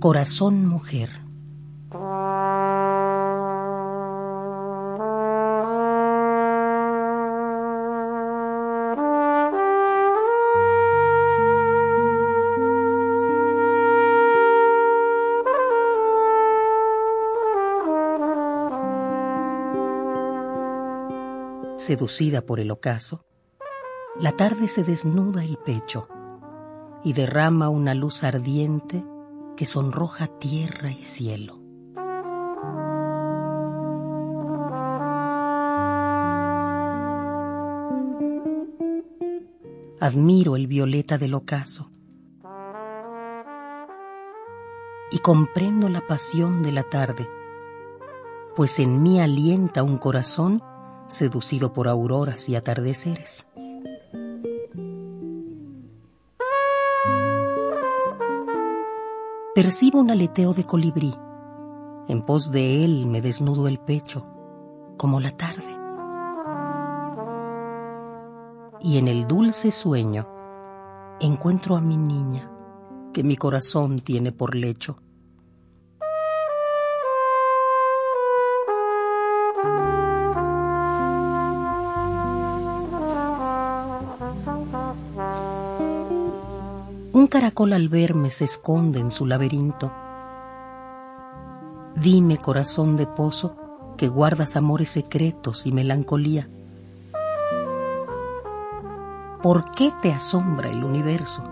Corazón mujer. Seducida por el ocaso, la tarde se desnuda el pecho y derrama una luz ardiente que sonroja tierra y cielo. Admiro el violeta del ocaso y comprendo la pasión de la tarde, pues en mí alienta un corazón seducido por auroras y atardeceres. Percibo un aleteo de colibrí. En pos de él me desnudo el pecho, como la tarde. Y en el dulce sueño encuentro a mi niña, que mi corazón tiene por lecho. Un caracol al verme se esconde en su laberinto. Dime, corazón de pozo, que guardas amores secretos y melancolía. ¿Por qué te asombra el universo?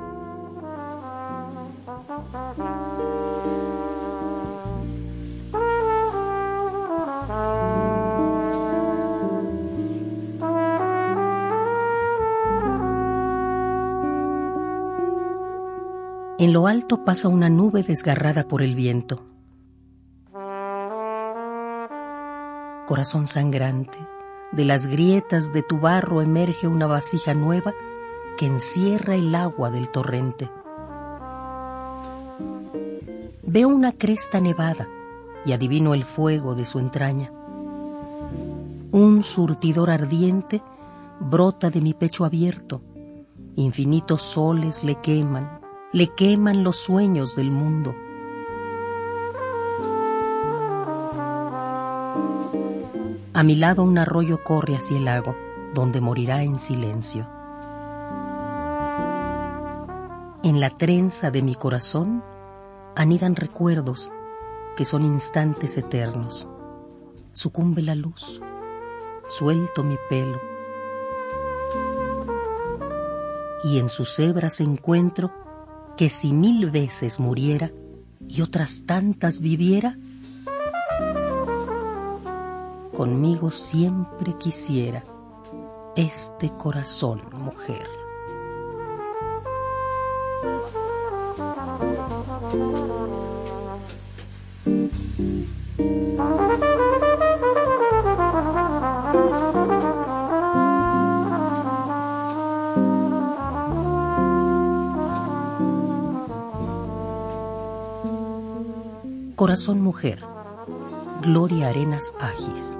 En lo alto pasa una nube desgarrada por el viento. Corazón sangrante, de las grietas de tu barro emerge una vasija nueva que encierra el agua del torrente. Veo una cresta nevada y adivino el fuego de su entraña. Un surtidor ardiente brota de mi pecho abierto, infinitos soles le queman, le queman los sueños del mundo. A mi lado un arroyo corre hacia el lago, donde morirá en silencio. En la trenza de mi corazón anidan recuerdos que son instantes eternos. Sucumbe la luz, suelto mi pelo y en sus hebras encuentro que si mil veces muriera y otras tantas viviera, conmigo siempre quisiera este corazón, mujer. Corazón Mujer, Gloria Arenas Agis.